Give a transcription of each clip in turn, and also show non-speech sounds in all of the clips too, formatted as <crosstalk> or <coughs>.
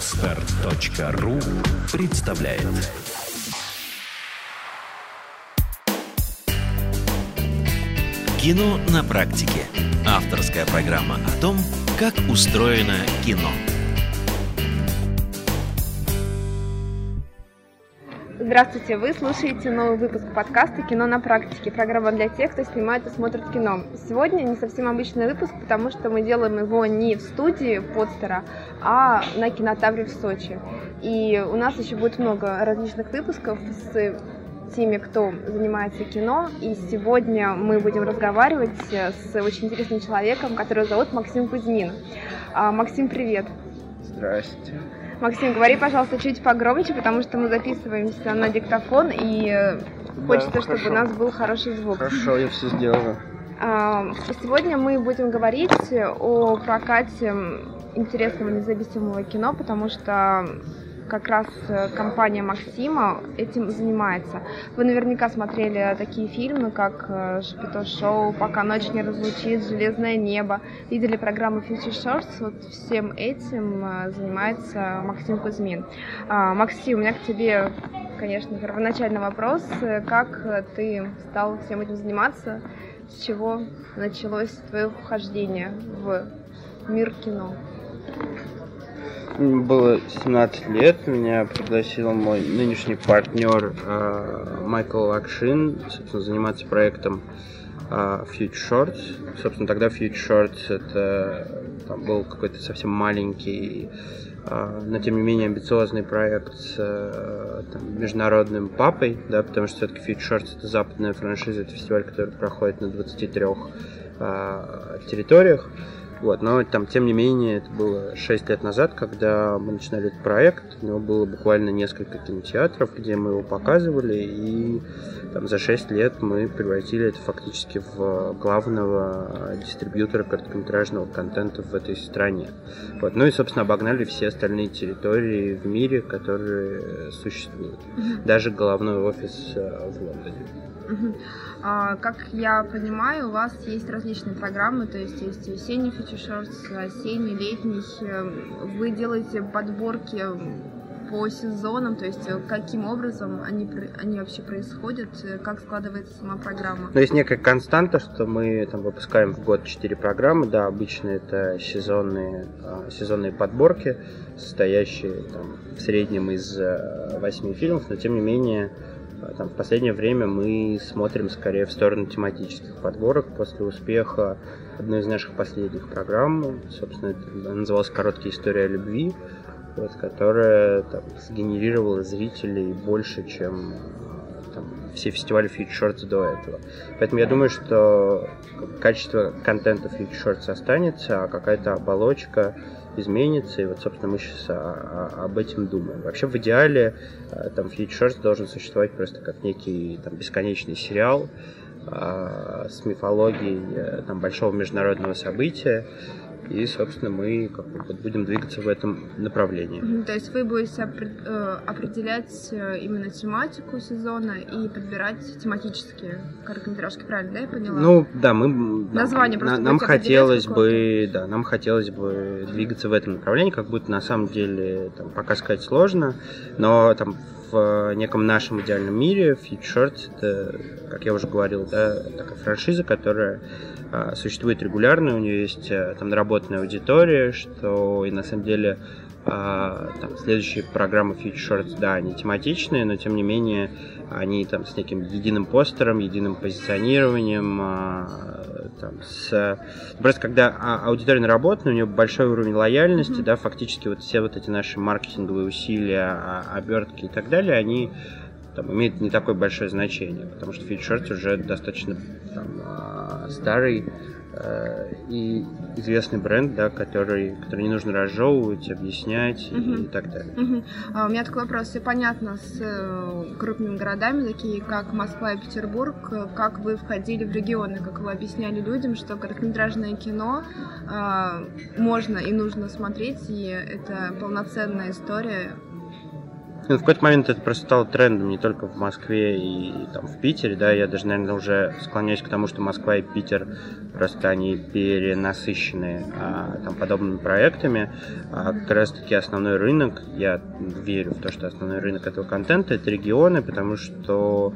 Отстар.ру представляет Кино на практике. Авторская программа о том, как устроено кино. Здравствуйте, вы слушаете новый выпуск подкаста «Кино на практике», программа для тех, кто снимает и смотрит кино. Сегодня не совсем обычный выпуск, потому что мы делаем его не в студии Подстера, а на кинотавре в Сочи. И у нас еще будет много различных выпусков с теми, кто занимается кино. И сегодня мы будем разговаривать с очень интересным человеком, которого зовут Максим Кузьмин. А, Максим, привет. Здрасте. Максим, говори, пожалуйста, чуть погромче, потому что мы записываемся на диктофон, и э, хочется, чтобы у нас был хороший звук. Хорошо, я все сделаю. А, сегодня мы будем говорить о прокате интересного независимого кино, потому что как раз э, компания Максима этим занимается. Вы наверняка смотрели такие фильмы, как э, Шапито Шоу, Пока ночь не разлучит, Железное небо. Видели программу Future Shorts. Вот всем этим э, занимается Максим Кузьмин. А, Максим, у меня к тебе, конечно, первоначальный вопрос. Как ты стал всем этим заниматься? С чего началось твое вхождение в мир кино? Мне было 17 лет, меня пригласил мой нынешний партнер э, Майкл Лакшин, собственно, заниматься проектом э, Future Shorts. Собственно, тогда Future Shorts это там, был какой-то совсем маленький, э, но тем не менее амбициозный проект с э, там, международным папой, да, потому что все-таки Future Shorts это западная франшиза, это фестиваль, который проходит на 23 э, территориях. Вот, но там, тем не менее, это было 6 лет назад, когда мы начинали этот проект. У него было буквально несколько кинотеатров, где мы его показывали, и там, за 6 лет мы превратили это фактически в главного дистрибьютора короткометражного контента в этой стране. Вот. Ну и, собственно, обогнали все остальные территории в мире, которые существуют. Даже головной офис э, в Лондоне. А, как я понимаю, у вас есть различные программы, то есть есть весенний фичершорт, осенний, летний. Вы делаете подборки по сезонам, то есть каким образом они, они вообще происходят, как складывается сама программа? Ну, есть некая константа, что мы там выпускаем в год 4 программы, да, обычно это сезонные, а, сезонные подборки, состоящие там, в среднем из 8 фильмов, но тем не менее там, в последнее время мы смотрим скорее в сторону тематических подборок после успеха одной из наших последних программ. Собственно, это называлась «Короткая история любви», вот, которая там, сгенерировала зрителей больше, чем там, все фестивали Shorts до этого. Поэтому я думаю, что качество контента Shorts останется, а какая-то оболочка изменится, и вот, собственно, мы сейчас о, об этом думаем. Вообще, в идеале, э, там, Future должен существовать просто как некий там, бесконечный сериал э, с мифологией э, там, большого международного события, и, собственно, мы как бы, будем двигаться в этом направлении. То есть вы будете э, определять э, именно тематику сезона и подбирать тематические короткометражки, правильно, да, я поняла? Ну, да, мы... Название да, просто Нам хотелось бы, да, нам хотелось бы двигаться в этом направлении, как будто на самом деле там, пока сказать сложно, но там в неком нашем идеальном мире Future это, как я уже говорил, да, такая франшиза, которая а, существует регулярно, у нее есть а, там наработанная аудитория, что и на самом деле там, следующие программы Future да, они тематичные, но тем не менее они там с неким единым постером, единым позиционированием, а, там, с... Просто когда а, аудитория наработана, у нее большой уровень лояльности, mm-hmm. да, фактически вот все вот эти наши маркетинговые усилия, а, обертки и так далее, они там, имеют не такое большое значение, потому что Shorts уже достаточно там, старый и известный бренд, да, который, который не нужно разжевывать, объяснять uh-huh. и, так далее. Uh-huh. А, у меня такой вопрос. Все понятно с э, крупными городами, такие как Москва и Петербург. Как вы входили в регионы, как вы объясняли людям, что короткометражное кино э, можно и нужно смотреть, и это полноценная история Ну, в какой-то момент это просто стало трендом не только в Москве и там, в Питере, да, я даже, наверное, уже склоняюсь к тому, что Москва и Питер просто они перенасыщены а, там, подобными проектами. А как раз-таки основной рынок, я верю в то, что основной рынок этого контента это регионы, потому что,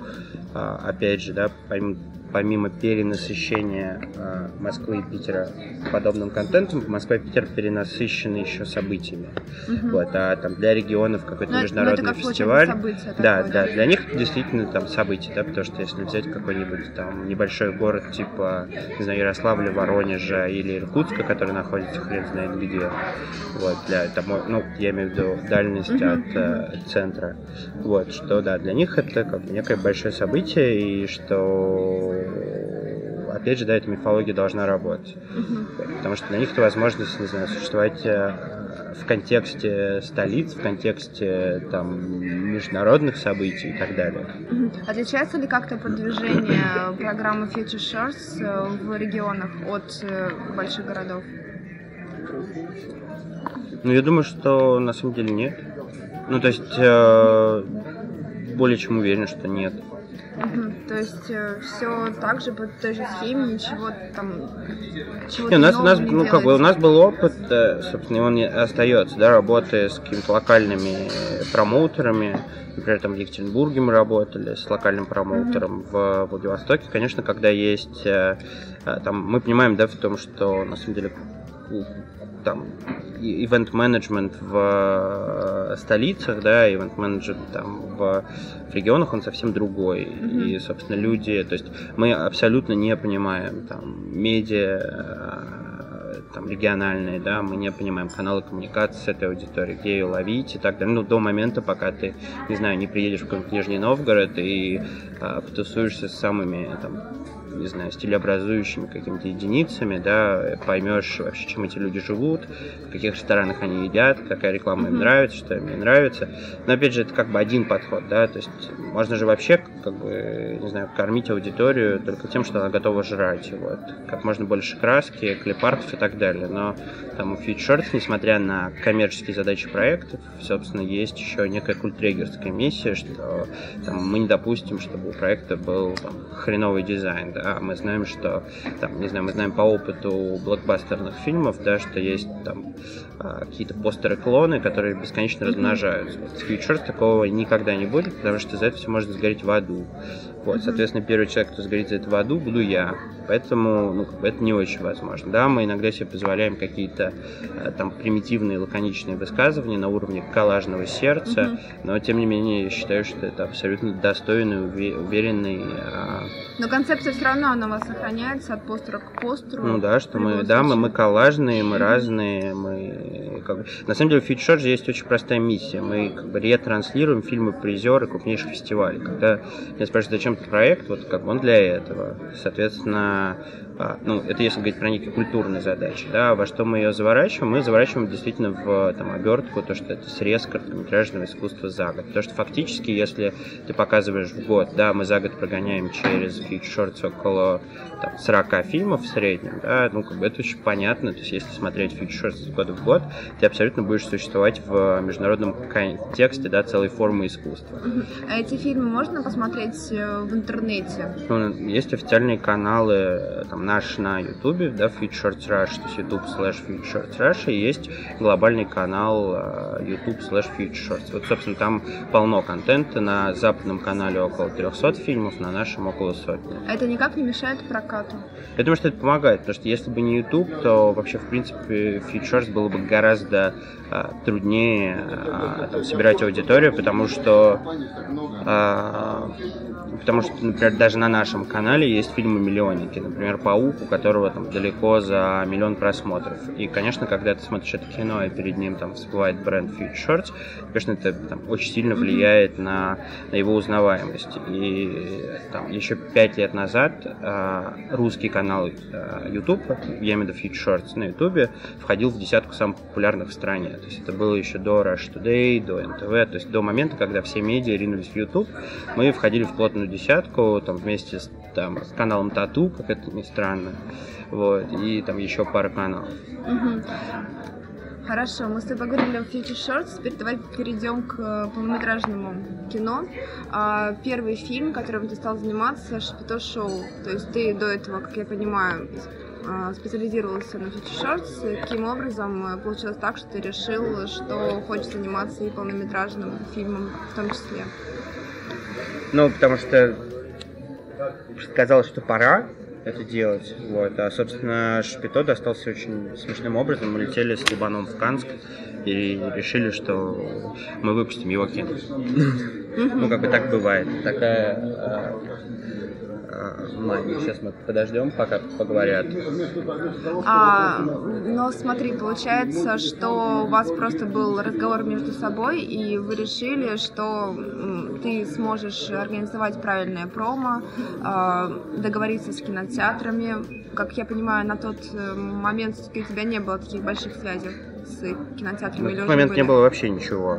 а, опять же, да, помимо помимо перенасыщения э, Москвы и Питера подобным контентом, Москва и Питер перенасыщены еще событиями. Угу. Вот, а там для регионов какой-то но международный это, фестиваль. Событие, да, такое, да, для них действительно там события, да, потому что если взять какой-нибудь там небольшой город типа, не знаю, Ярославля, Воронежа или Иркутска, который находится хрен знает где, вот, для там, ну, я имею в виду дальность угу. от э, центра, вот, что, да, для них это как бы некое большое событие, и что опять же, да, эта мифология должна работать. Угу. Потому что для них это возможность, не знаю, существовать э, в контексте столиц, в контексте там международных событий и так далее. Отличается ли как-то продвижение программы Future Shores э, в регионах от э, больших городов? Ну, я думаю, что на самом деле нет. Ну, то есть, э, более чем уверен, что нет. Угу. То есть э, все так же по той же схеме, ничего там чего не, у нас, у нас, ну, как бы, у нас был опыт, э, собственно, и он не остается, да, работы с какими-то локальными промоутерами. Например, там в Екатеринбурге мы работали с локальным промоутером mm-hmm. в Владивостоке. Конечно, когда есть, э, там, мы понимаем, да, в том, что на самом деле там ивент-менеджмент в э, столицах, да, ивент-менеджмент там в, в регионах, он совсем другой. Mm-hmm. И, собственно, люди, то есть мы абсолютно не понимаем там медиа, э, там, региональные, да, мы не понимаем каналы коммуникации с этой аудиторией, где ее ловить и так далее. Ну, до момента, пока ты, не знаю, не приедешь в какой-нибудь Нижний Новгород и а, потусуешься с самыми там не знаю, стилеобразующими какими-то единицами, да, поймешь вообще, чем эти люди живут, в каких ресторанах они едят, какая реклама им нравится, что им не нравится. Но опять же, это как бы один подход, да, то есть можно же вообще, как бы, не знаю, кормить аудиторию только тем, что она готова жрать, вот, как можно больше краски, клипартов и так далее. Но там у Feed несмотря на коммерческие задачи проектов, собственно, есть еще некая культрегерская миссия, что там, мы не допустим, чтобы у проекта был там, хреновый дизайн, да, а мы знаем, что, там, не знаю, мы знаем по опыту блокбастерных фильмов, да, что есть там а, какие-то постеры-клоны, которые бесконечно размножаются. Вот, с такого никогда не будет, потому что за это все может сгореть в аду. Вот, соответственно, первый человек, кто сгорит за это в аду, буду я. Поэтому, ну, как бы это не очень возможно. Да, мы иногда себе позволяем какие-то э, там примитивные, лаконичные высказывания на уровне коллажного сердца, mm-hmm. но тем не менее я считаю, что это абсолютно достойный, уверенный. А... Но концепция все равно она у вас сохраняется от постера к постеру. Ну да, что мы, да, мы, мы коллажные, мы разные, мы как бы... На самом деле в Фитшор же есть очень простая миссия. Мы как бы ретранслируем фильмы призеры крупнейших фестивалей. Когда меня спрашивают, зачем проект, вот как он для этого. Соответственно, ну, это если говорить про некие культурные задачи, да, во что мы ее заворачиваем, мы заворачиваем действительно в там, обертку, то, что это срез короткометражного искусства за год. Потому что фактически, если ты показываешь в год, да, мы за год прогоняем через Shorts около там, 40 фильмов в среднем, да, ну, как бы это очень понятно, то есть если смотреть Shorts из года в год, ты абсолютно будешь существовать в международном контексте, да, целой формы искусства. А эти фильмы можно посмотреть э, в интернете? Ну, есть официальные каналы, там, наш на Ютубе, да, Shorts Rush, то есть YouTube slash Shorts Rush, и есть глобальный канал э, YouTube slash Shorts. Вот, собственно, там полно контента, на западном канале около 300 фильмов, на нашем около сотни. А это никак не мешает прокату? Я думаю, что это помогает, потому что если бы не YouTube, то вообще, в принципе, Shorts было бы гораздо а, труднее а, там, собирать аудиторию, потому что а, потому что, например, даже на нашем канале есть фильмы-миллионники. Например, «Паук», у которого там далеко за миллион просмотров. И, конечно, когда ты смотришь это кино, и перед ним там всплывает бренд Feed Shorts, конечно, это там, очень сильно влияет на, на его узнаваемость. И там еще пять лет назад русский канал YouTube, я имею в виду Feed Shorts на YouTube, входил в десятку самых популярных в стране. То есть это было еще до Rush Today, до НТВ, то есть до момента, когда все медиа ринулись в YouTube, мы входили в плотную десятку, там вместе с, там, с каналом Тату, как это ни странно, вот, и там еще пара каналов. Хорошо, мы с тобой говорили о Future Shorts, теперь давай перейдем к э, полнометражному кино. А, первый фильм, которым ты стал заниматься, Шапито Шоу. То есть ты до этого, как я понимаю, специализировался на Shorts. Каким образом э, получилось так, что ты решил, что хочешь заниматься и полнометражным фильмом в том числе? Ну, потому что сказал, что пора, это делать. Вот. А, собственно, Шпито достался очень смешным образом. Мы летели с Либаном в Канск и решили, что мы выпустим его кино. <laughs> Ну, как бы так бывает. Такая а, магии. Сейчас мы подождем, пока поговорят. А, но смотри, получается, что у вас просто был разговор между собой, и вы решили, что ты сможешь организовать правильное промо, а, договориться с кинотеатрами. Как я понимаю, на тот э, момент у тебя не было таких больших связей с кинотеатрами? На тот момент были? не было вообще ничего.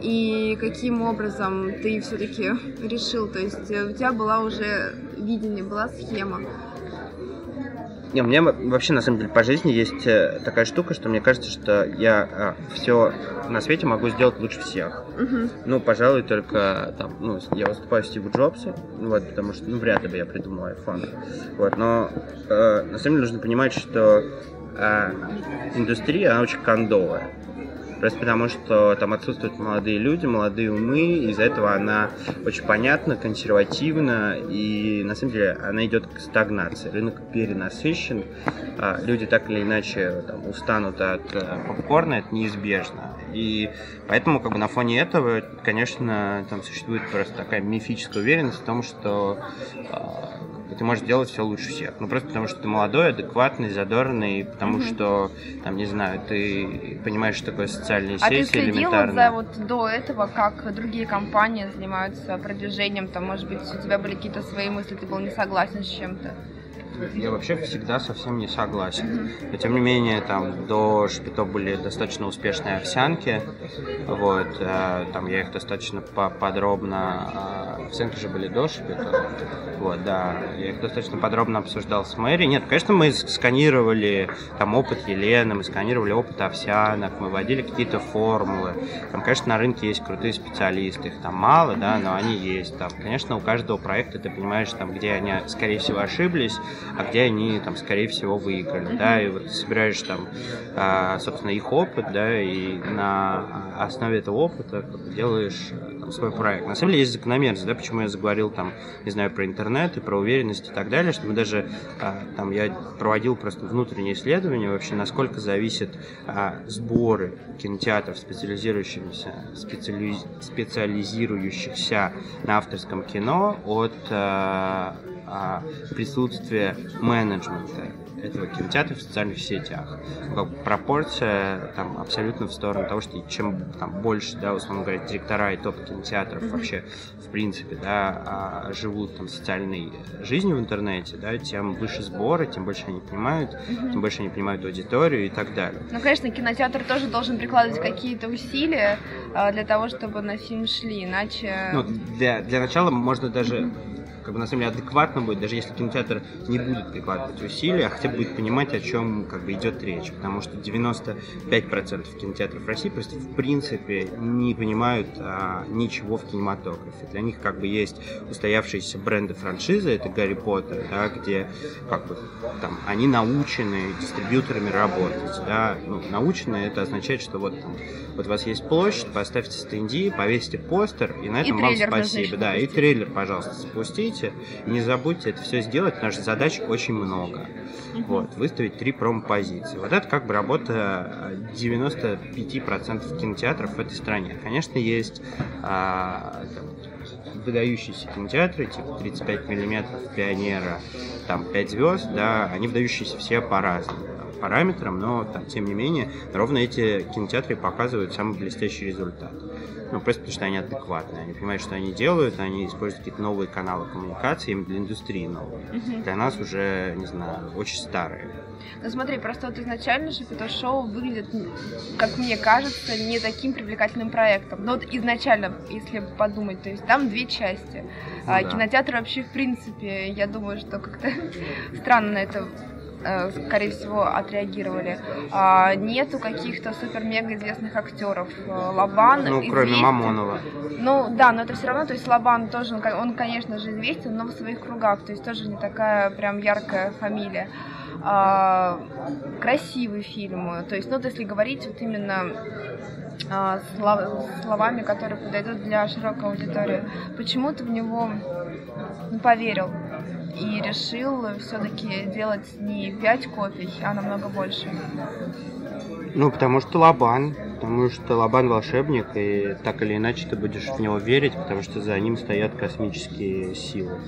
И каким образом ты все-таки решил? То есть э, у тебя была уже видение, была схема? Не, у меня вообще на самом деле по жизни есть э, такая штука, что мне кажется, что я а, все на свете могу сделать лучше всех. Uh-huh. Ну, пожалуй, только там, ну, я выступаю Стиву Джобсу, вот, потому что, ну, вряд ли бы я придумал iPhone. Вот, но э, на самом деле нужно понимать, что э, индустрия, она очень кондовая. Просто потому, что там отсутствуют молодые люди, молодые умы, из-за этого она очень понятна, консервативна, и на самом деле она идет к стагнации. Рынок перенасыщен, а люди так или иначе там, устанут от э, попкорна, это неизбежно. И поэтому как бы на фоне этого, конечно, там существует просто такая мифическая уверенность в том, что а, и ты можешь делать все лучше всех. Ну, просто потому что ты молодой, адекватный, задорный, потому mm-hmm. что, там, не знаю, ты понимаешь, что такое социальные а сети ты следила за вот до этого, как другие компании занимаются продвижением, там, может быть, у тебя были какие-то свои мысли, ты был не согласен с чем-то? Я вообще всегда совсем не согласен. Но тем не менее, там до Шпито были достаточно успешные овсянки. Вот, э, там я их достаточно подробно... Э, овсянки же были до Шпито. Вот, да. Я их достаточно подробно обсуждал с Мэри. Нет, конечно, мы сканировали там опыт Елены, мы сканировали опыт овсянок, мы вводили какие-то формулы. Там, конечно, на рынке есть крутые специалисты, их там мало, да, но они есть. Там, конечно, у каждого проекта ты понимаешь, там, где они, скорее всего, ошиблись, а где они там, скорее всего, выиграли, да, и вот ты собираешь там, а, собственно, их опыт, да, и на основе этого опыта делаешь там, свой проект. На самом деле есть закономерность, да, почему я заговорил там, не знаю, про интернет и про уверенность и так далее, что мы даже, а, там, я проводил просто внутреннее исследование вообще, насколько зависят а, сборы кинотеатров, специализирующихся, специали... специализирующихся на авторском кино от а, присутствие менеджмента этого кинотеатра в социальных сетях. Как пропорция там абсолютно в сторону того, что чем там больше, да, условно говоря, директора и топ кинотеатров mm-hmm. вообще в принципе, да, а, живут там социальной жизнью в интернете, да, тем выше сборы, тем больше они понимают, тем больше они понимают аудиторию и так далее. Ну, конечно, кинотеатр тоже должен прикладывать какие-то усилия а, для того, чтобы на фильм шли, иначе... Ну, для, для начала можно даже как бы на самом деле адекватно будет, даже если кинотеатр не будет прикладывать усилия, а хотя бы будет понимать, о чем как бы идет речь. Потому что 95% кинотеатров России просто в принципе не понимают а, ничего в кинематографе. Для них как бы есть устоявшиеся бренды франшизы, это Гарри Поттер, да, где как бы там они научены дистрибьюторами работать. Да? Ну, научены это означает, что вот там вот у вас есть площадь, поставьте стенди, повесьте постер, и на этом и вам спасибо. Да, и трейлер, пожалуйста, спустите. И не забудьте это все сделать, потому что задач очень много. Угу. Вот, выставить три промо-позиции. Вот это как бы работа 95% кинотеатров в этой стране. Конечно, есть а, там, выдающиеся кинотеатры, типа 35 миллиметров, Пионера, там 5 звезд, да, они выдающиеся все по-разному параметрам, но там, тем не менее, ровно эти кинотеатры показывают самый блестящий результат. Ну, просто потому что они адекватные, они понимают, что они делают, они используют какие-то новые каналы коммуникации, им для индустрии новые. Uh-huh. Для нас уже, не знаю, очень старые. Ну смотри, просто вот изначально же это шоу выглядит, как мне кажется, не таким привлекательным проектом. Но вот изначально, если подумать, то есть там две части. Ну, а, да. Кинотеатр вообще, в принципе, я думаю, что как-то <laughs> странно на это скорее всего, отреагировали. А, нету каких-то супер-мега известных актеров. Э, Лобан Ну, кроме известен. Мамонова. Ну, да, но это все равно, то есть Лобан тоже, он, конечно же, известен, но в своих кругах, то есть тоже не такая прям яркая фамилия. А, красивый фильм, то есть, ну, вот если говорить вот именно а, слов- словами, которые подойдут для широкой аудитории, почему ты в него ну, поверил и решил все-таки делать не пять копий, а намного больше? Ну, потому что Лобан. Потому что Лобан волшебник, и так или иначе ты будешь в него верить, потому что за ним стоят космические силы.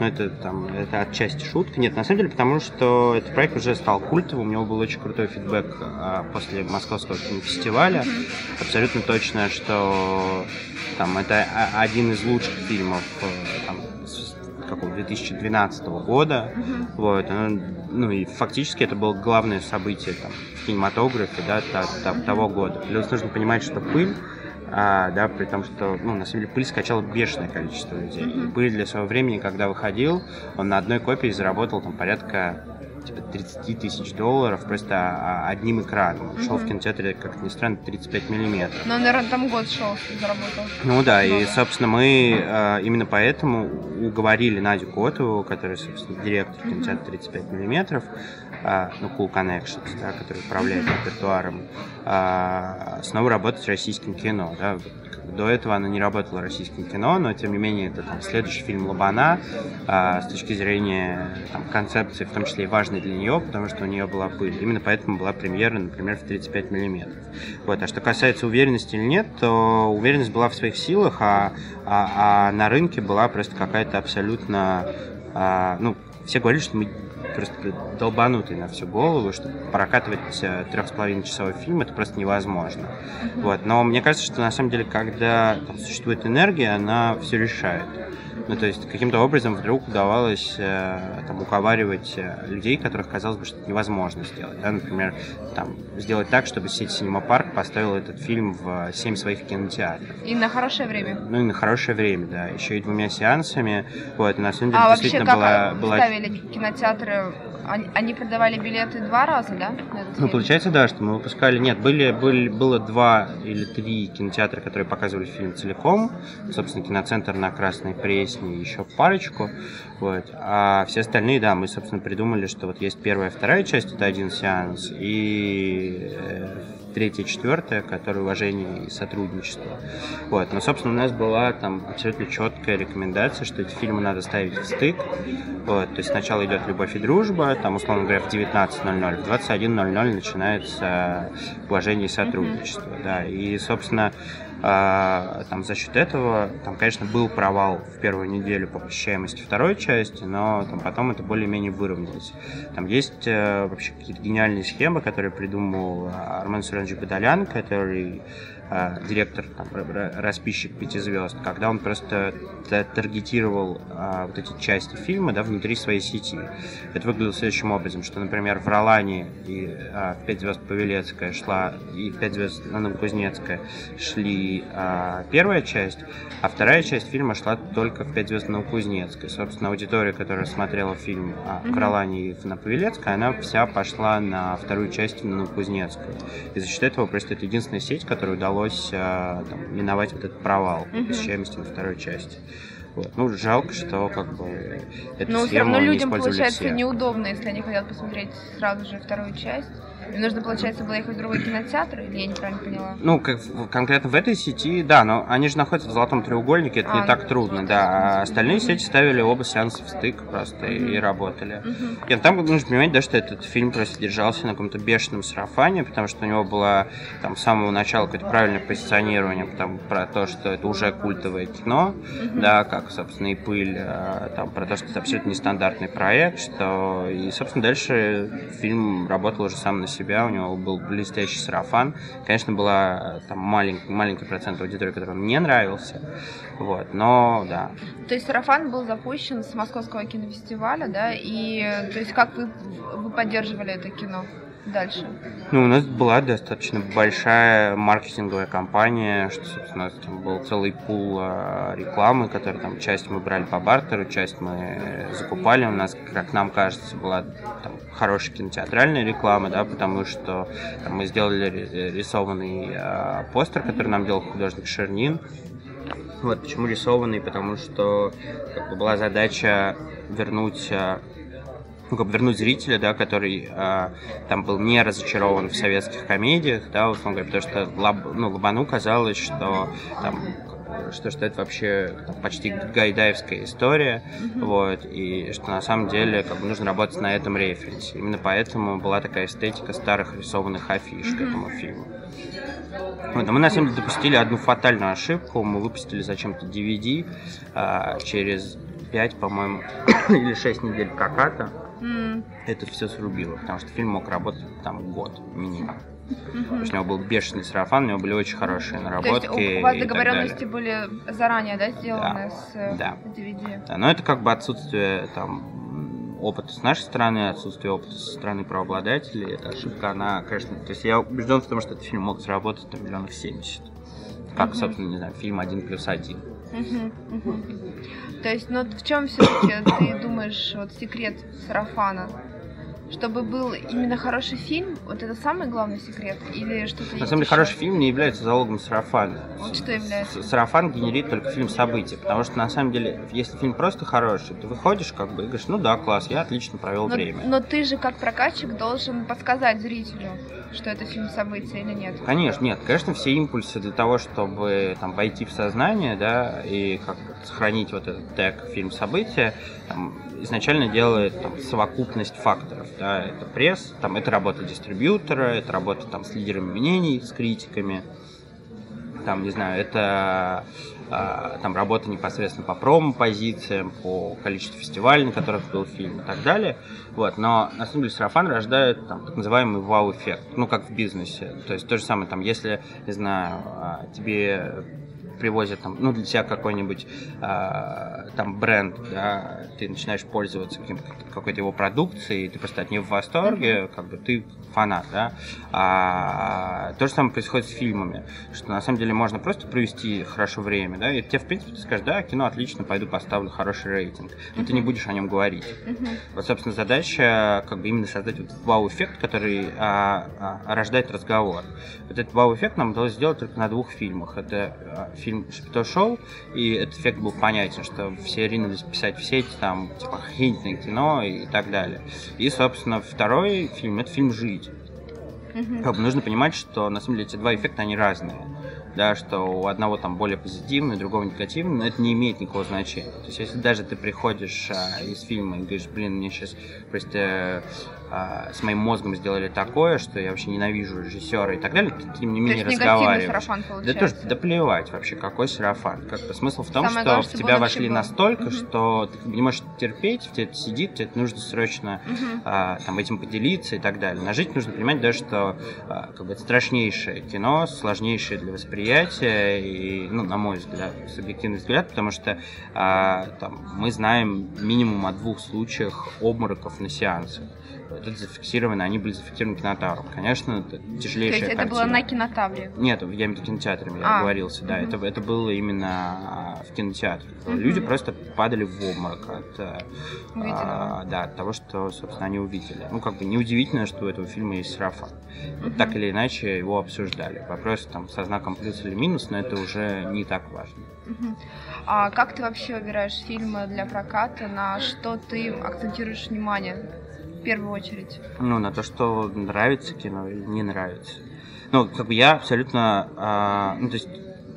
Но это там, это отчасти шутка. Нет, на самом деле, потому что этот проект уже стал культовым, у него был очень крутой фидбэк а, после московского кинофестиваля. Абсолютно точно, что там это один из лучших фильмов э, там, какого 2012 года. Вот, оно, ну и фактически это было главное событие там, в кинематографе да, та- та- того года. Плюс нужно понимать, что пыль, а, да, при том, что, ну, на самом деле, пыль скачала бешеное количество людей. И пыль для своего времени, когда выходил, он на одной копии заработал там порядка типа 30 тысяч долларов просто а, одним экраном. Он Шел в кинотеатре, как ни странно, 35 миллиметров. Ну, наверное, там год шел, заработал. Ну да, и, Много. собственно, мы э, именно поэтому уговорили Надю Котову, которая, собственно, директор кинотеатра 35 миллиметров, э, ну, Cool Connections, да, который управляет репертуаром, э, снова работать с российским кино, да. До этого она не работала российским кино, но, тем не менее, это там следующий фильм Лобана э, с точки зрения там, концепции, в том числе и важной для нее, потому что у нее была пыль. Именно поэтому была премьера, например, в 35 миллиметров. Вот. А что касается уверенности или нет, то уверенность была в своих силах, а, а, а на рынке была просто какая-то абсолютно... а, ну, все говорили, что мы просто долбанутые на всю голову, что прокатывать э, трех с половиной часовой фильм это просто невозможно. Вот. Но мне кажется, что на самом деле, когда там существует энергия, она все решает. Ну, то есть, каким-то образом вдруг удавалось э, там, уговаривать э, людей, которых казалось бы, что это невозможно сделать. Да? Например, там, сделать так, чтобы сеть Park поставила этот фильм в семь своих кинотеатров. И на хорошее время. Ну и на хорошее время, да. Еще и двумя сеансами. Вот, и на самом деле А вообще, как была, была ставили кинотеатры? Они, продавали билеты два раза, да? Ну, получается, да, что мы выпускали... Нет, были, были, было два или три кинотеатра, которые показывали фильм целиком. Собственно, киноцентр на Красной Пресне и еще парочку. Вот. А все остальные, да, мы, собственно, придумали, что вот есть первая вторая часть, это один сеанс, и э, третья, четвертая, которая уважение и сотрудничество. Вот. Но, собственно, у нас была там абсолютно четкая рекомендация, что эти фильмы надо ставить в стык. Вот. То есть сначала идет «Любовь и дружба», там, условно говоря, в 19.00, в 21.00 начинается уважение и сотрудничество. Да. И, собственно, там за счет этого, там, конечно, был провал в первую неделю по посещаемости второй части, но там потом это более-менее выровнялось. Там есть э, вообще какие-то гениальные схемы, которые придумал а, Армен Суранджи Бадалян, который э, директор, там, расписчик пяти звезд, когда он просто та- таргетировал а, вот эти части фильма да, внутри своей сети. Это выглядело следующим образом, что, например, в Ролане и а, в «Пять звезд Павелецкая» шла, и «Пять звезд Новокузнецкая» шли а, первая часть, а вторая часть фильма шла только в «Пять звезд Новокузнецкой». Собственно, аудитория, которая смотрела фильм а, в Ролане и на Павелецкой, она вся пошла на вторую часть на Новокузнецкую. И за счет этого просто это единственная сеть, которой удалось а, там, миновать вот этот провал Мгм. посещаемости на второй части. Вот. Ну, жалко, что как бы эту Но все схему равно не людям использовали получается все. неудобно, если они хотят посмотреть сразу же вторую часть. Им нужно, получается, было ехать в другой кинотеатр, или я неправильно поняла? Ну, как конкретно в этой сети, да, но они же находятся в золотом треугольнике, это А, не так ну, трудно, ну, да. А остальные сети ставили оба сеанса в стык просто и, и работали. Мгм. Нет, там нужно понимать, да, что этот фильм просто держался на каком-то бешеном сарафане, потому что у него было там с самого начала какое-то правильное позиционирование там, про то, что это уже культовое кино, да, как, собственно, и пыль, а, там, про то, что это абсолютно нестандартный проект, что и, собственно, дальше фильм работал уже сам на себя, у него был блестящий сарафан. Конечно, была там маленький, маленький процент аудитории, которому не нравился, вот, но, да, То есть сарафан был запущен с Московского кинофестиваля, да, и то есть как вы, вы поддерживали это кино? Дальше? Ну, у нас была достаточно большая маркетинговая кампания, что, собственно, у нас там был целый пул а, рекламы, который там часть мы брали по бартеру, часть мы закупали. У нас, как нам кажется, была там, хорошая кинотеатральная реклама, да, потому что там, мы сделали рисованный а, постер, который нам делал художник Шернин. Вот почему рисованный, потому что как бы, была задача вернуть а, ну, как бы вернуть зрителя, да, который э, там был не разочарован в советских комедиях, да, условно говоря, потому что Лаб, ну, Лобану казалось, что там что, что это вообще там, почти гайдаевская история, mm-hmm. вот, и что на самом деле как бы нужно работать на этом референсе. Именно поэтому была такая эстетика старых рисованных афиш mm-hmm. к этому фильму. Вот, мы на самом деле допустили одну фатальную ошибку. Мы выпустили зачем-то DVD а, через 5, по-моему, <coughs> или 6 недель проката. Mm. Это все срубило, потому что фильм мог работать там год минимум. Mm-hmm. Потому что у него был бешеный сарафан, у него были очень хорошие наработки. То есть у вас договоренности были заранее, да, сделаны да. с э, да. DVD? Да, но это как бы отсутствие там опыта с нашей стороны, отсутствие опыта со стороны правообладателей. Эта ошибка, она, конечно, то есть я убежден в том, что этот фильм мог заработать там миллионов 70. Как, mm-hmm. собственно, не знаю, фильм один плюс один. Угу, угу. То есть, ну в чем все-таки ты думаешь вот секрет сарафана? Чтобы был именно хороший фильм, вот это самый главный секрет? Или что-то На самом деле, хороший фильм не является залогом сарафана. Что является? Сарафан генерит только фильм события, потому что на самом деле, если фильм просто хороший, ты выходишь как бы и говоришь, ну да, класс, я отлично провел но, время. Но ты же как прокатчик должен подсказать зрителю, что это фильм события или нет. Конечно, нет, конечно, все импульсы для того, чтобы там войти в сознание, да, и как сохранить вот этот тег фильм события, там, изначально делает там, совокупность факторов. Да, это пресс, там, это работа дистрибьютора, это работа там, с лидерами мнений, с критиками, там, не знаю, это а, там работа непосредственно по промо-позициям, по количеству фестивалей, на которых был фильм и так далее. Вот. Но на самом деле сарафан рождает там, так называемый вау-эффект, ну как в бизнесе. То есть то же самое, там, если, не знаю, а, тебе привозят там, ну, для себя какой-нибудь э, там бренд, да, ты начинаешь пользоваться какой-то его продукцией, ты просто от нее в восторге, как бы ты фанат, да. А, то же самое происходит с фильмами, что на самом деле можно просто провести хорошо время, да, и тебе, в принципе, ты скажешь, да, кино отлично, пойду поставлю хороший рейтинг, но ты не будешь о нем говорить. Вот, собственно, задача как бы именно создать вот вау-эффект, который а, а, рождает разговор. Вот этот вау-эффект нам удалось сделать только на двух фильмах. Это а, фильм «Шапито шоу», и этот эффект был понятен, что все ринулись писать в сеть, там, типа, охренительное кино и так далее. И, собственно, второй фильм — это фильм «Жить». Mm-hmm. Как бы нужно понимать, что на самом деле эти два эффекта, они разные. Да, что у одного там более позитивный, у другого негативный, но это не имеет никакого значения. То есть, если даже ты приходишь а, из фильма и говоришь, блин, мне сейчас просто а, с моим мозгом сделали такое, что я вообще ненавижу режиссера и так далее, ты, тем не менее разговариваешь. сарафан получается. Да тоже, да плевать вообще, какой сарафан. Как бы смысл в том, Самое что главное, в тебя вошли настолько, угу. что ты не можешь терпеть, в тебе это сидит, тебе это нужно срочно угу. а, там этим поделиться и так далее. На жить нужно понимать, да, что а, как бы это страшнейшее кино, сложнейшее для восприятия и, ну, на мой взгляд, субъективный взгляд, потому что а, там, мы знаем минимум о двух случаях обмороков на сеансах тут зафиксированы, они были зафиксированы кинотавром. Конечно, это тяжелейшая То есть это картина. было на кинотавре? Нет, в виду кинотеатре, я а. оговорился, да. Угу. Это, это было именно а, в кинотеатре. Угу. Люди просто падали в обморок от, э, а, да, от того, что, собственно, они увидели. Ну, как бы неудивительно, что у этого фильма есть сарафан. Угу. Так или иначе его обсуждали. Вопрос там со знаком плюс или минус, но это уже не так важно. Угу. А как ты вообще выбираешь фильмы для проката? На что ты акцентируешь внимание? Первую очередь? Ну, на то, что нравится кино или не нравится. Ну, как бы я абсолютно, а, ну, то есть,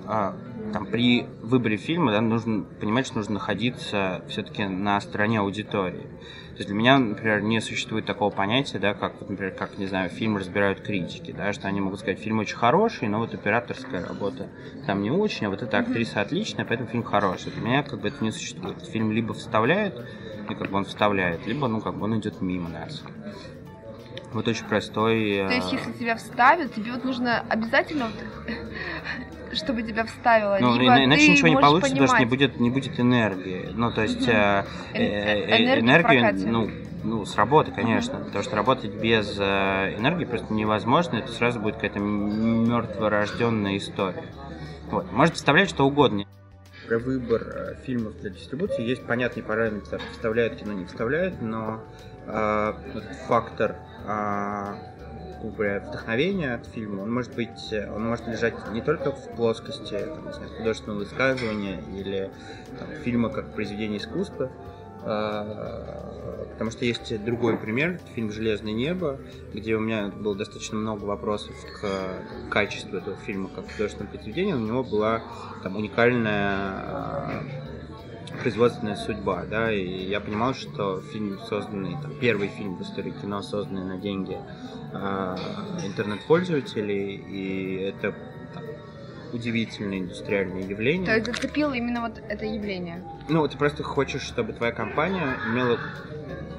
а, там, при выборе фильма, да, нужно понимать, что нужно находиться все-таки на стороне аудитории. То есть для меня, например, не существует такого понятия, да, как, например, как, не знаю, фильм разбирают критики, да, что они могут сказать, фильм очень хороший, но вот операторская работа там не очень, а вот эта актриса отличная, поэтому фильм хороший. Для меня как бы это не существует. Фильм либо вставляет и как бы он вставляет, либо, ну, как бы он идет мимо нас. Вот очень простой... То есть, э, если тебя вставят, тебе вот нужно обязательно, <laughs> чтобы тебя вставило, ну, либо иначе ничего не получится, понимать. потому что не будет, не будет энергии. Ну, то есть, угу. э, э, энергию, ну, ну, с работы, конечно, потому что работать без э, энергии просто невозможно, это сразу будет какая-то мертворожденная история. Вот. Может вставлять что угодно. Про выбор э, фильмов для дистрибуции. Есть понятный параметр, вставляют кино, не вставляют, но э, фактор э, вдохновения от фильма, он может быть, он может лежать не только в плоскости там, знаю, художественного высказывания или там, фильма как произведения искусства, потому что есть другой пример, фильм «Железное небо», где у меня было достаточно много вопросов к качеству этого фильма как художественного произведения. У него была там уникальная а, производственная судьба, да, и я понимал, что фильм, созданный, там, первый фильм в истории кино, созданный на деньги э, интернет-пользователей, и это удивительное индустриальное явление. То есть зацепило именно вот это явление? Ну, ты просто хочешь, чтобы твоя компания имела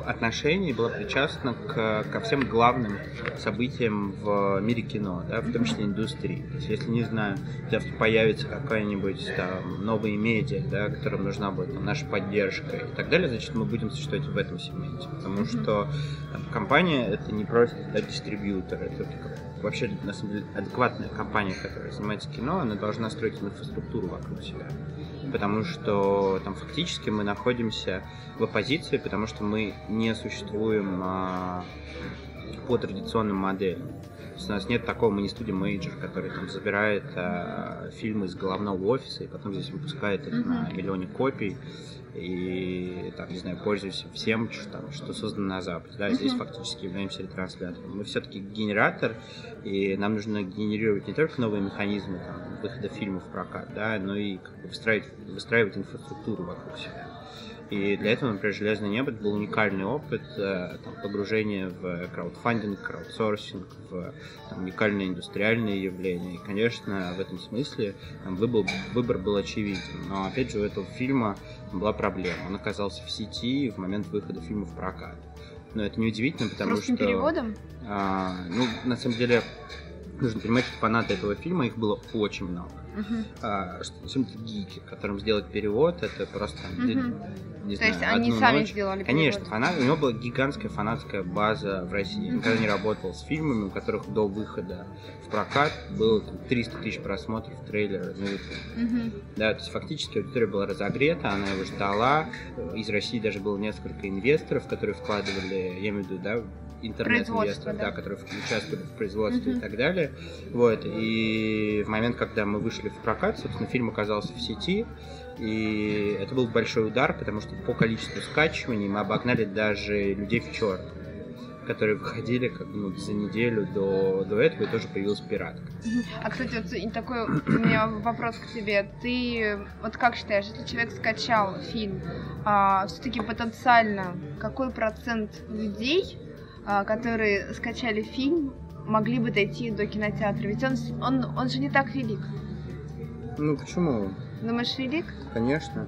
отношение и была причастна к, ко всем главным событиям в мире кино, да, в том числе индустрии. То есть, если, не знаю, завтра появится какая-нибудь там новая медиа, да, которым нужна будет там, наша поддержка и так далее, значит, мы будем существовать в этом сегменте. Потому что там, компания это не просто да, дистрибьютор, это вообще, на самом деле, адекватная компания, которая занимается кино, она должна строить инфраструктуру вокруг себя. Потому что там фактически мы находимся в оппозиции, потому что мы не существуем а, по традиционным моделям. у нас нет такого, мы не студия major, который там забирает а, фильмы из головного офиса и потом здесь выпускает их mm-hmm. на миллионе копий и, там, не знаю, пользуюсь всем, что, там, что создано на Западе. Да, здесь фактически являемся ретранслятором. Мы все-таки генератор, и нам нужно генерировать не только новые механизмы там, выхода фильмов в прокат, да, но и как бы, выстраивать, выстраивать инфраструктуру вокруг себя. И для этого, например, «Железное небо» это был уникальный опыт э, там, погружения в краудфандинг, краудсорсинг, в там, уникальные индустриальные явления. И, конечно, в этом смысле там, выбор, выбор был очевиден. Но, опять же, у этого фильма была проблема. Он оказался в сети в момент выхода фильма в прокат. Но это неудивительно, потому Русским что... переводом? А, ну, на самом деле, нужно понимать, что фанаты этого фильма, их было очень много. Uh-huh. А, что, гики, которым сделать перевод, это просто uh-huh не То знаю, есть они сами ночь. сделали Конечно, фанат, у него была гигантская фанатская база в России. Я никогда не работал с фильмами, у которых до выхода в прокат было там, 300 тысяч просмотров трейлера на YouTube. Да, то есть фактически аудитория была разогрета, она его ждала. Из России даже было несколько инвесторов, которые вкладывали, я имею в виду, да, интернет-инвесторов, да? да, которые участвовали в производстве uh-huh. и так далее. Вот, и в момент, когда мы вышли в прокат, собственно, фильм оказался в сети, и это был большой удар, потому что по количеству скачиваний мы обогнали даже людей в черном которые выходили как ну, за неделю до, до этого, и тоже появилась пиратка. А, кстати, вот такой у меня вопрос к тебе. Ты вот как считаешь, если человек скачал фильм, а, все-таки потенциально какой процент людей, а, которые скачали фильм, могли бы дойти до кинотеатра? Ведь он, он, он же не так велик. Ну почему? Думаешь, велик? Конечно.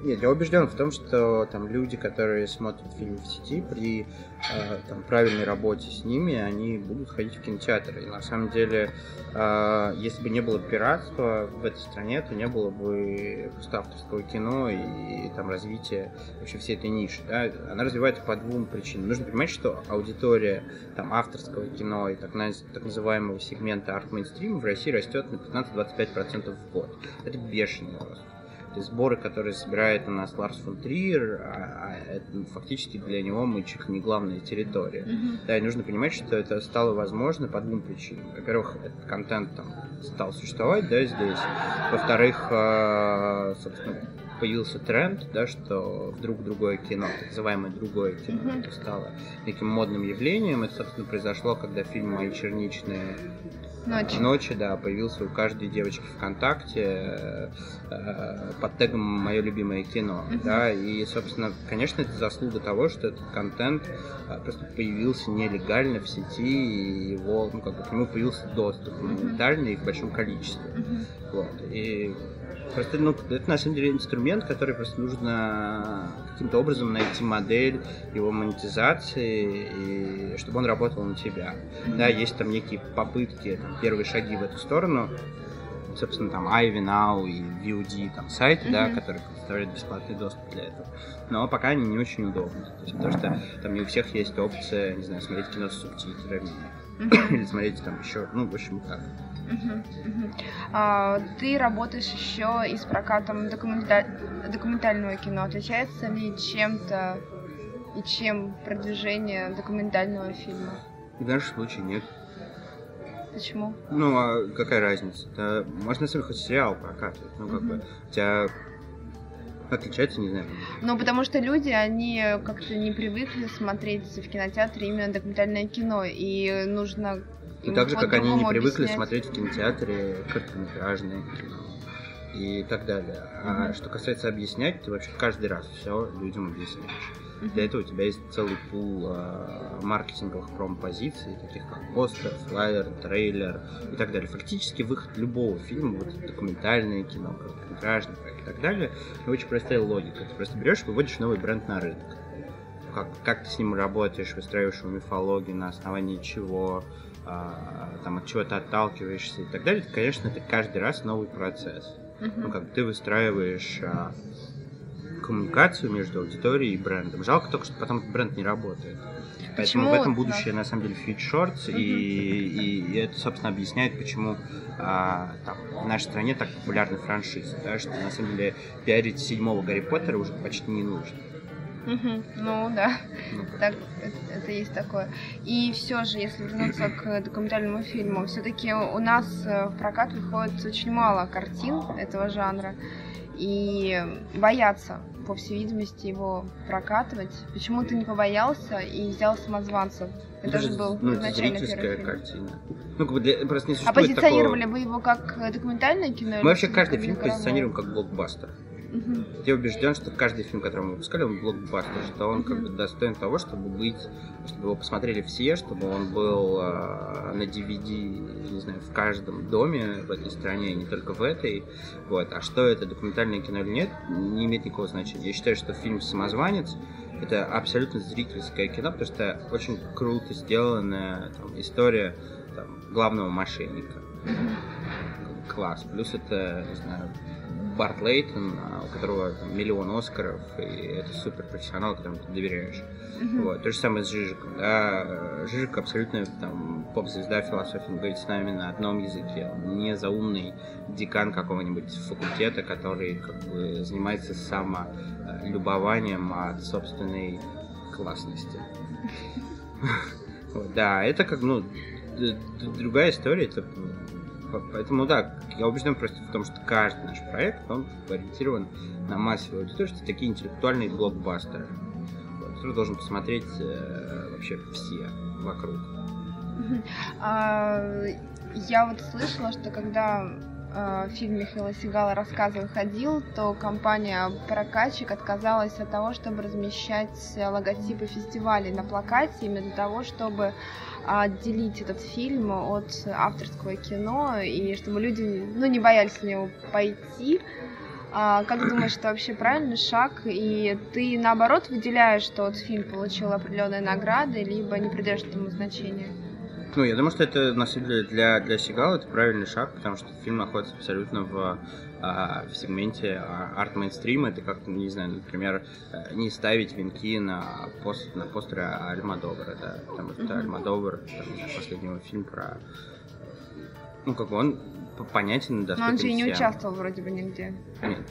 Нет, я убежден в том, что там люди, которые смотрят фильм в сети, при э, там, правильной работе с ними, они будут ходить в кинотеатры. И на самом деле, э, если бы не было пиратства в этой стране, то не было бы авторского кино и, и там развития вообще всей этой ниши. Да? Она развивается по двум причинам. Нужно понимать, что аудитория там, авторского кино и так, так называемого сегмента арт-мейнстрима в России растет на 15-25% в год. Это бешеный рост сборы, которые собирает у нас Ларс фон Триер, а, а это, ну, фактически для него мы ли не главная территория. Mm-hmm. Да, и нужно понимать, что это стало возможно по двум причинам. Во-первых, этот контент там стал существовать, да, здесь. Во-вторых, э, собственно, появился тренд, да, что вдруг другое кино, так называемое другое кино, mm-hmm. это стало неким модным явлением. Это, собственно, произошло, когда фильм «Мои черничные Ночи. Ночи, да, появился у каждой девочки ВКонтакте э, э, под тегом «Мое любимое кино». Uh-huh. Да, и, собственно, конечно, это заслуга того, что этот контент э, просто появился нелегально в сети, и его, ну, как бы к нему появился доступ моментально uh-huh. и в большом количестве. Uh-huh. Вот. И Просто, ну, это на самом деле инструмент, который просто нужно каким-то образом найти модель его монетизации, и чтобы он работал на тебя. Да, есть там некие попытки, там, первые шаги в эту сторону. собственно, там Ivy Now и VOD, там, сайты, mm-hmm. да, которые предоставляют бесплатный доступ для этого. Но пока они не очень удобны. То есть, потому что там не у всех есть опция, не знаю, смотреть кино с субтитрами. Mm-hmm. Или смотреть там еще, ну, в общем, так. А, ты работаешь еще и с прокатом документа... документального кино. Отличается ли чем-то и чем продвижение документального фильма? В нашем случае нет. Почему? Ну, а какая разница? Да, можно, деле, хоть сериал прокатывать. Ну, как угу. бы, у тебя отличается, не знаю. Ну, потому что люди, они как-то не привыкли смотреть в кинотеатре именно документальное кино, и нужно... И так же, как они не привыкли объяснять. смотреть в кинотеатре короткометражное кино и так далее. А mm что касается объяснять, ты вообще каждый раз все людям объясняешь. Mm-hmm. Для этого у тебя есть целый пул э, маркетинговых промо-позиций, таких как постер, флайер, трейлер и так далее. Фактически выход любого фильма, вот документальное кино, короткометражный проект и так далее, очень простая логика. Ты просто берешь и выводишь новый бренд на рынок. Как, как ты с ним работаешь, выстраиваешь его мифологию, на основании чего, там, от чего ты отталкиваешься и так далее. Это, конечно, это каждый раз новый процесс. Uh-huh. Ну, как ты выстраиваешь а, коммуникацию между аудиторией и брендом. Жалко только, что потом бренд не работает. Почему? Поэтому в этом будущее, на самом деле, Feed Shorts, uh-huh. и, и, и это, собственно, объясняет, почему а, там, в нашей стране так популярны франшизы, да, что, на самом деле, пиарить седьмого Гарри Поттера уже почти не нужно. Угу, ну да, ну, так, это, это есть такое. И все же, если вернуться к документальному фильму, все-таки у нас э, в прокат выходит очень мало картин этого жанра. И боятся, по всей видимости, его прокатывать. Почему ты не побоялся и взял самозванцев? Это, же был ну, изначально первый картина. Ну, как бы для, просто не а позиционировали такого... вы его как документальное кино? Мы вообще каждый фильм позиционируем как блокбастер. Угу. Я убежден, что каждый фильм, который мы выпускали, он блокбастер, что он как бы достоин того, чтобы быть, чтобы его посмотрели все, чтобы он был э, на DVD, не знаю, в каждом доме в этой стране, не только в этой. Вот. А что это, документальное кино или нет, не имеет никакого значения. Я считаю, что фильм «Самозванец» это абсолютно зрительское кино, потому что очень круто сделанная там, история там, главного мошенника. Класс. Плюс это, не знаю, Барт Лейтон, а, у которого там, миллион Оскаров, и это супер профессионал, которому ты доверяешь. Mm-hmm. Вот. То же самое с Жижиком. Да? Жижик абсолютно там поп-звезда философии, он говорит с нами на одном языке. Он не заумный декан какого-нибудь факультета, который как бы занимается самолюбованием от собственной классности. <laughs> Да, это как, ну, другая история, это Поэтому да, я убежден просто в том, что каждый наш проект, он ориентирован на массовую аудиторию, что такие интеллектуальные блокбастеры, которые должен посмотреть э, вообще все вокруг. А, я вот слышала, что когда фильм Михаила Сигала «Рассказ» выходил, то компания «Прокатчик» отказалась от того, чтобы размещать логотипы фестивалей на плакате, именно для того, чтобы отделить этот фильм от авторского кино, и чтобы люди ну, не боялись на него пойти. А, как думаешь, это вообще правильный шаг? И ты наоборот выделяешь, что вот фильм получил определенные награды, либо не придаешь этому значения? Ну, я думаю, что это, на самом деле, для, для Сигала это правильный шаг, потому что фильм находится абсолютно в, а, в сегменте а, арт-мейнстрима. Это как, не знаю, например, э, не ставить венки на, пост, на постеры Альмадовара, да, потому что mm-hmm. Альмадовар, там, последний фильм про... Ну, как бы он понятен и доступен Но он же и не участвовал вроде бы нигде. Нет.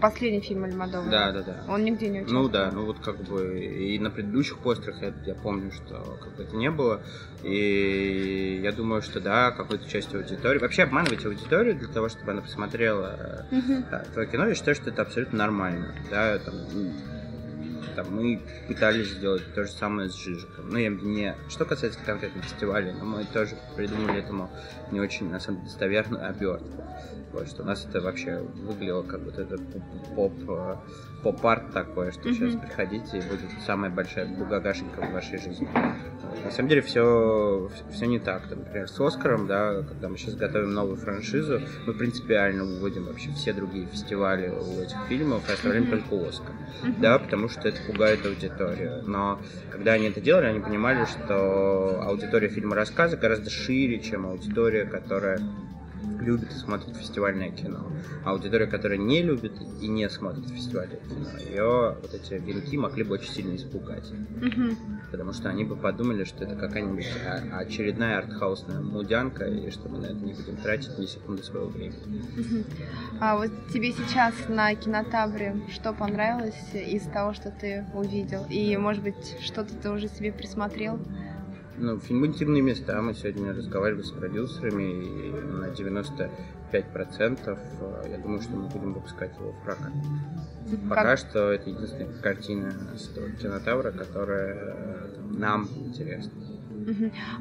Последний фильм Альмадова. Да, да, да. Он нигде не участвовал. Ну да, ну вот как бы и на предыдущих постерах я, я помню, что как бы это не было. И я думаю, что да, какой-то часть аудитории. Вообще обманывать аудиторию для того, чтобы она посмотрела uh-huh. твое кино, я считаю, что это абсолютно нормально. Да, там, там, мы пытались сделать то же самое с Жижиком. Ну, я не... Что касается конкретно фестиваля, но мы тоже придумали этому не очень, на самом деле, достоверную обертку. Вот, что у нас это вообще выглядело как вот это поп, э, поп-арт такое, что mm-hmm. сейчас приходите и будет самая большая бугагашенька в вашей жизни. На самом деле все, все не так. Например, с Оскаром, да, когда мы сейчас готовим новую франшизу, мы принципиально выводим вообще все другие фестивали у этих фильмов и оставляем mm-hmm. только Оскар. Mm-hmm. Да, потому что это пугает аудиторию. Но когда они это делали, они понимали, что аудитория фильма рассказа гораздо шире, чем аудитория, которая любит и смотрит фестивальное кино. А аудитория, которая не любит и не смотрит фестивальное кино, ее вот эти венки могли бы очень сильно испугать. Мгм. Потому что они бы подумали, что это какая-нибудь а- очередная артхаусная мудянка, и что мы на это не будем тратить ни секунды своего времени. Мгм. А вот тебе сейчас на кинотавре что понравилось из того, что ты увидел? И, может быть, что-то ты уже себе присмотрел? Ну, фильм «Интимные места» мы сегодня разговаривали с продюсерами, и на 95% э, я думаю, что мы будем выпускать его в прокат. Пока Как- что это единственная картина с кинотавра, которая э, нам интересна.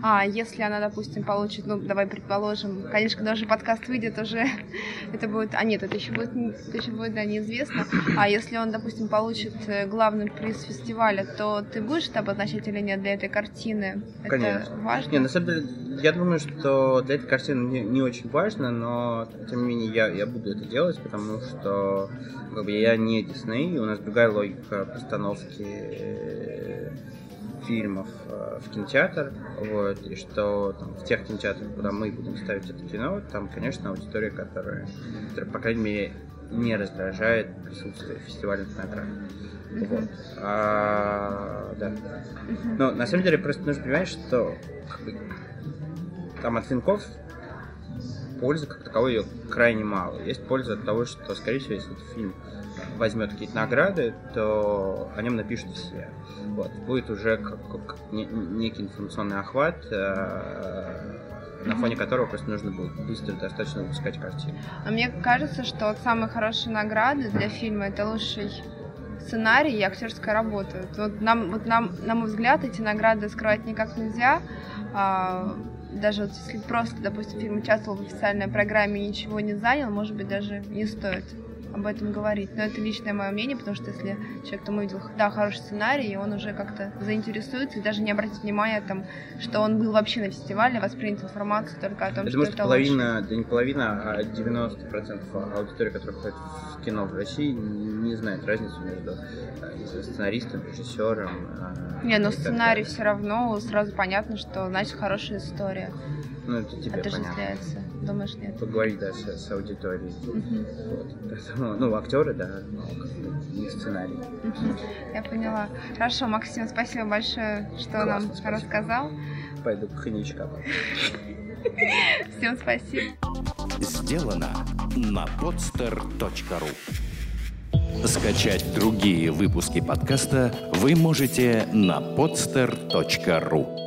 А если она, допустим, получит, ну, давай предположим, конечно, когда уже подкаст выйдет, уже <laughs> это будет, а нет, это еще будет, это еще будет, да, неизвестно. А если он, допустим, получит э, главный приз фестиваля, то ты будешь это обозначать или нет для этой картины? Это Конечно. важно? Не, на самом деле, я думаю, что для этой картины не, не очень важно, но тем не менее я, я буду это делать, потому что как бы, я не Дисней, у нас другая логика постановки э, фильмов э, в кинотеатр, вот, и что там, в тех кинотеатрах, куда мы будем ставить это кино, там, конечно, аудитория, которая, которая по крайней мере, не раздражает присутствие фестивальных наград. Вот. А, да. Но на самом деле просто нужно понимать, что как бы, там от венков пользы как таковой ее крайне мало. Есть польза от того, что, скорее всего, если этот фильм возьмет какие-то награды, то о нем напишут все. Вот. Будет уже как, как не- некий информационный охват, э, на фоне которого просто нужно будет быстро достаточно выпускать картину. А мне кажется, что вот самые хорошие награды для фильма это лучший сценарий и актерская работа. Вот нам, вот нам, на мой взгляд, эти награды скрывать никак нельзя. А, даже вот если просто, допустим, фильм участвовал в официальной программе и ничего не занял, может быть, даже не стоит об этом говорить. Но это личное мое мнение, потому что если человек там увидел, да, хороший сценарий, и он уже как-то заинтересуется и даже не обратит внимания, там, что он был вообще на фестивале, воспринят информацию только о том, Я что думаю, это половина, да не половина, а 90% аудитории, которая ходит в кино в России, не знает разницу между э, сценаристом, режиссером. э, Не, но так сценарий все равно сразу понятно, что значит хорошая история. Ну, это тебе понятно. Думаешь, нет? Поговорить, да, с, с аудиторией. Мгм. Вот. <laughs> Поэтому, ну, актеры, да, не сценарий. Мгм. Я поняла. Хорошо, Максим, спасибо большое, что Классно, нам спасибо. рассказал. Пойду коньячка. <laughs> Всем спасибо. Сделано на podster.ru Скачать другие выпуски подкаста вы можете на podster.ru